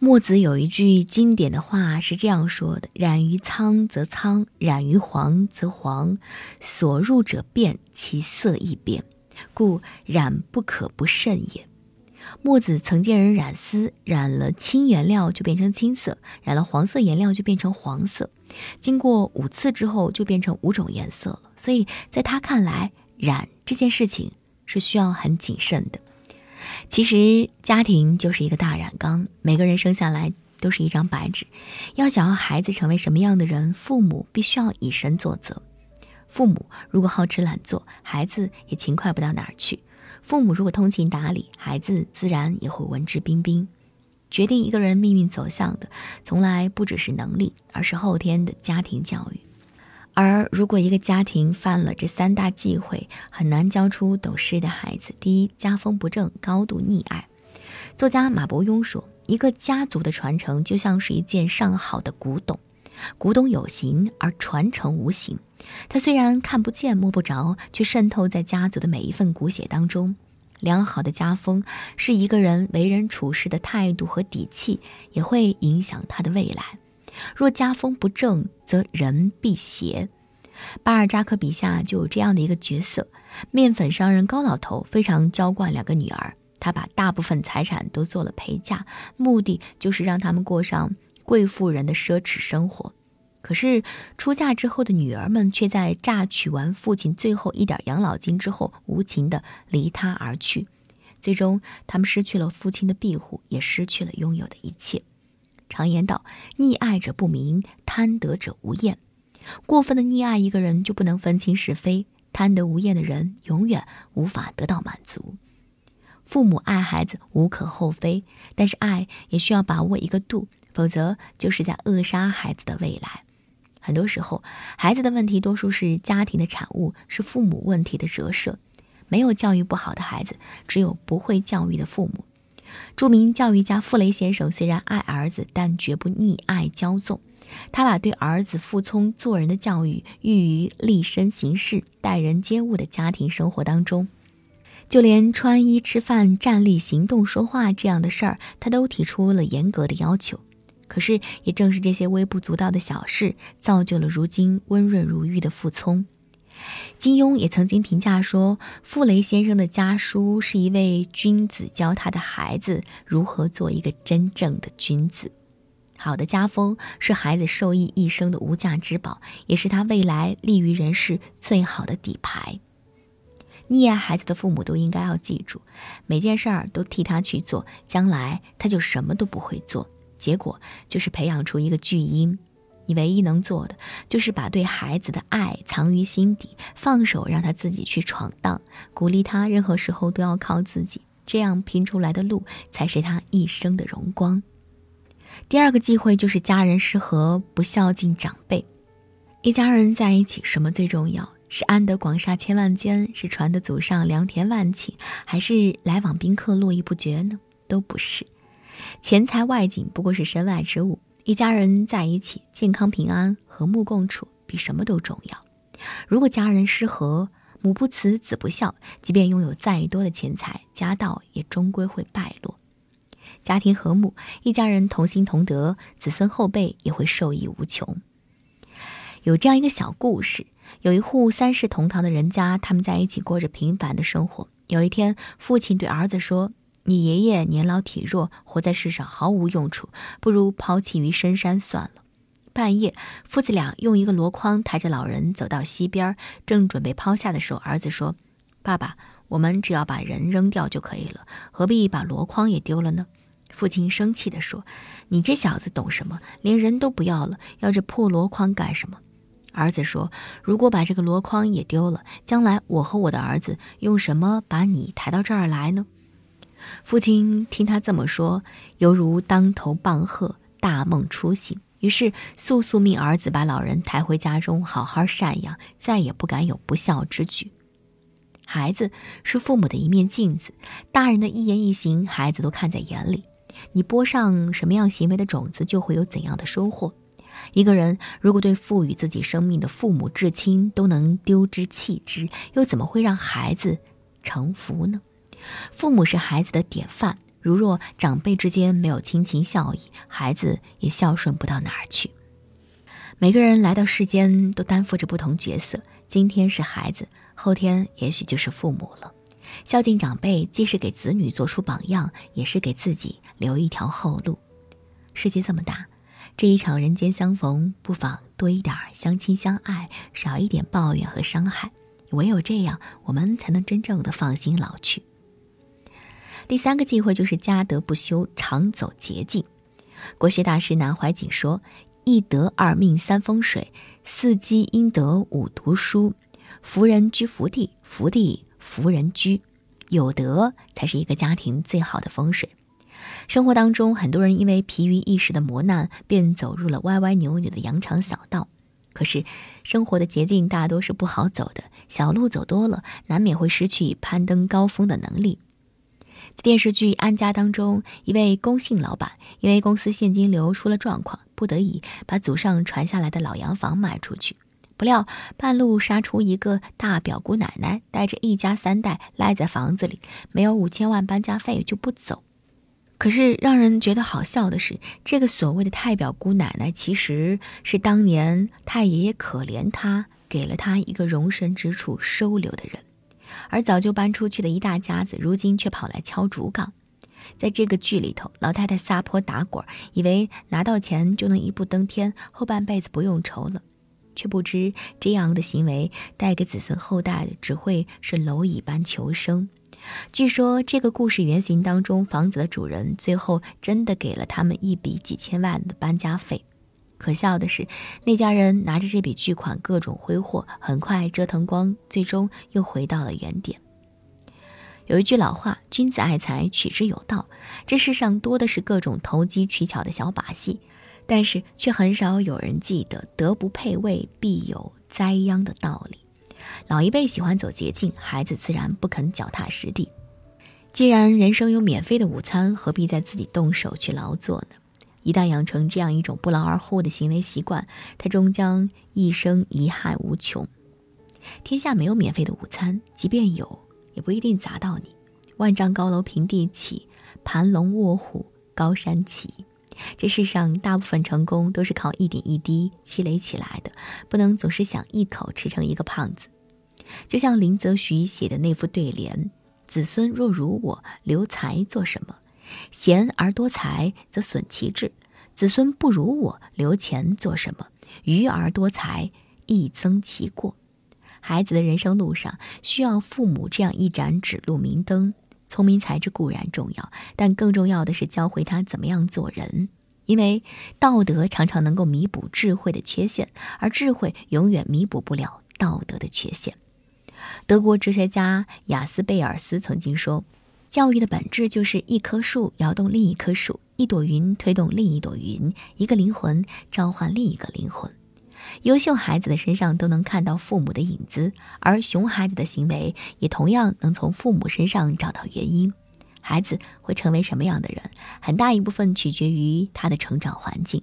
墨子有一句经典的话是这样说的：“染于苍则苍，染于黄则黄，所入者变，其色亦变，故染不可不慎也。”墨子曾见人染丝，染了青颜料就变成青色，染了黄色颜料就变成黄色，经过五次之后就变成五种颜色了。所以在他看来，染这件事情是需要很谨慎的。其实家庭就是一个大染缸，每个人生下来都是一张白纸。要想要孩子成为什么样的人，父母必须要以身作则。父母如果好吃懒做，孩子也勤快不到哪儿去；父母如果通情达理，孩子自然也会文质彬彬。决定一个人命运走向的，从来不只是能力，而是后天的家庭教育。而如果一个家庭犯了这三大忌讳，很难教出懂事的孩子。第一，家风不正，高度溺爱。作家马伯庸说：“一个家族的传承就像是一件上好的古董，古董有形，而传承无形。它虽然看不见、摸不着，却渗透在家族的每一份骨血当中。良好的家风是一个人为人处事的态度和底气，也会影响他的未来。”若家风不正，则人必邪。巴尔扎克笔下就有这样的一个角色：面粉商人高老头非常娇惯两个女儿，他把大部分财产都做了陪嫁，目的就是让他们过上贵妇人的奢侈生活。可是出嫁之后的女儿们却在榨取完父亲最后一点养老金之后，无情地离他而去。最终，他们失去了父亲的庇护，也失去了拥有的一切。常言道：“溺爱者不明，贪得者无厌。”过分的溺爱一个人，就不能分清是非；贪得无厌的人，永远无法得到满足。父母爱孩子无可厚非，但是爱也需要把握一个度，否则就是在扼杀孩子的未来。很多时候，孩子的问题多数是家庭的产物，是父母问题的折射。没有教育不好的孩子，只有不会教育的父母。著名教育家傅雷先生虽然爱儿子，但绝不溺爱骄纵。他把对儿子服从做人的教育寓于立身行事、待人接物的家庭生活当中。就连穿衣、吃饭、站立、行动、说话这样的事儿，他都提出了严格的要求。可是，也正是这些微不足道的小事，造就了如今温润如玉的傅聪。金庸也曾经评价说，傅雷先生的家书是一位君子教他的孩子如何做一个真正的君子。好的家风是孩子受益一生的无价之宝，也是他未来立于人世最好的底牌。溺爱孩子的父母都应该要记住，每件事儿都替他去做，将来他就什么都不会做，结果就是培养出一个巨婴。你唯一能做的，就是把对孩子的爱藏于心底，放手让他自己去闯荡，鼓励他任何时候都要靠自己，这样拼出来的路才是他一生的荣光。第二个忌讳就是家人失和，不孝敬长辈。一家人在一起，什么最重要？是安得广厦千万间，是传得祖上良田万顷，还是来往宾客络绎不绝呢？都不是，钱财外景不过是身外之物。一家人在一起，健康平安、和睦共处，比什么都重要。如果家人失和，母不慈，子不孝，即便拥有再多的钱财，家道也终归会败落。家庭和睦，一家人同心同德，子孙后辈也会受益无穷。有这样一个小故事：有一户三世同堂的人家，他们在一起过着平凡的生活。有一天，父亲对儿子说。你爷爷年老体弱，活在世上毫无用处，不如抛弃于深山算了。半夜，父子俩用一个箩筐抬着老人走到溪边，正准备抛下的时候，儿子说：“爸爸，我们只要把人扔掉就可以了，何必把箩筐也丢了呢？”父亲生气地说：“你这小子懂什么？连人都不要了，要这破箩筐干什么？”儿子说：“如果把这个箩筐也丢了，将来我和我的儿子用什么把你抬到这儿来呢？”父亲听他这么说，犹如当头棒喝，大梦初醒。于是速速命儿子把老人抬回家中，好好赡养，再也不敢有不孝之举。孩子是父母的一面镜子，大人的一言一行，孩子都看在眼里。你播上什么样行为的种子，就会有怎样的收获。一个人如果对赋予自己生命的父母至亲都能丢之弃之，又怎么会让孩子成福呢？父母是孩子的典范，如若长辈之间没有亲情孝义，孩子也孝顺不到哪儿去。每个人来到世间都担负着不同角色，今天是孩子，后天也许就是父母了。孝敬长辈，既是给子女做出榜样，也是给自己留一条后路。世界这么大，这一场人间相逢，不妨多一点相亲相爱，少一点抱怨和伤害。唯有这样，我们才能真正的放心老去。第三个忌讳就是家德不修，常走捷径。国学大师南怀瑾说。一德二命三风水，四积阴德五读书，福人居福地，福地福人居，有德才是一个家庭最好的风水。生活当中，很多人因为疲于一时的磨难，便走入了歪歪扭扭的羊肠小道。可是，生活的捷径大多是不好走的，小路走多了，难免会失去攀登高峰的能力。电视剧《安家》当中，一位龚姓老板因为公司现金流出了状况，不得已把祖上传下来的老洋房卖出去。不料半路杀出一个大表姑奶奶，带着一家三代赖在房子里，没有五千万搬家费就不走。可是让人觉得好笑的是，这个所谓的太表姑奶奶，其实是当年太爷爷可怜她，给了她一个容身之处收留的人。而早就搬出去的一大家子，如今却跑来敲竹杠。在这个剧里头，老太太撒泼打滚，以为拿到钱就能一步登天，后半辈子不用愁了，却不知这样的行为带给子孙后代的只会是蝼蚁般求生。据说这个故事原型当中，房子的主人最后真的给了他们一笔几千万的搬家费。可笑的是，那家人拿着这笔巨款各种挥霍，很快折腾光，最终又回到了原点。有一句老话：“君子爱财，取之有道。”这世上多的是各种投机取巧的小把戏，但是却很少有人记得“德不配位，必有灾殃”的道理。老一辈喜欢走捷径，孩子自然不肯脚踏实地。既然人生有免费的午餐，何必在自己动手去劳作呢？一旦养成这样一种不劳而获的行为习惯，他终将一生遗憾无穷。天下没有免费的午餐，即便有，也不一定砸到你。万丈高楼平地起，盘龙卧虎高山起。这世上大部分成功都是靠一点一滴积累起来的，不能总是想一口吃成一个胖子。就像林则徐写的那副对联：“子孙若如我，留财做什么？”贤而多财则损其志，子孙不如我，留钱做什么？愚而多财亦增其过。孩子的人生路上需要父母这样一盏指路明灯。聪明才智固然重要，但更重要的是教会他怎么样做人。因为道德常常能够弥补智慧的缺陷，而智慧永远弥补不了道德的缺陷。德国哲学家雅斯贝尔斯曾经说。教育的本质就是一棵树摇动另一棵树，一朵云推动另一朵云，一个灵魂召唤另一个灵魂。优秀孩子的身上都能看到父母的影子，而熊孩子的行为也同样能从父母身上找到原因。孩子会成为什么样的人，很大一部分取决于他的成长环境。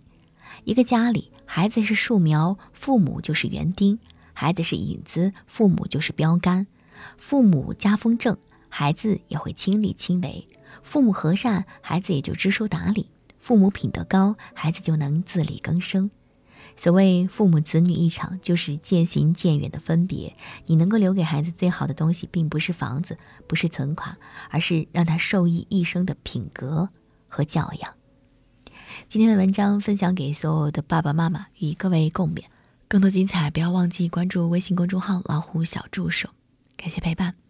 一个家里，孩子是树苗，父母就是园丁；孩子是影子，父母就是标杆。父母家风正。孩子也会亲力亲为，父母和善，孩子也就知书达理；父母品德高，孩子就能自力更生。所谓父母子女一场，就是渐行渐远的分别。你能够留给孩子最好的东西，并不是房子，不是存款，而是让他受益一生的品格和教养。今天的文章分享给所有的爸爸妈妈，与各位共勉。更多精彩，不要忘记关注微信公众号“老虎小助手”。感谢陪伴。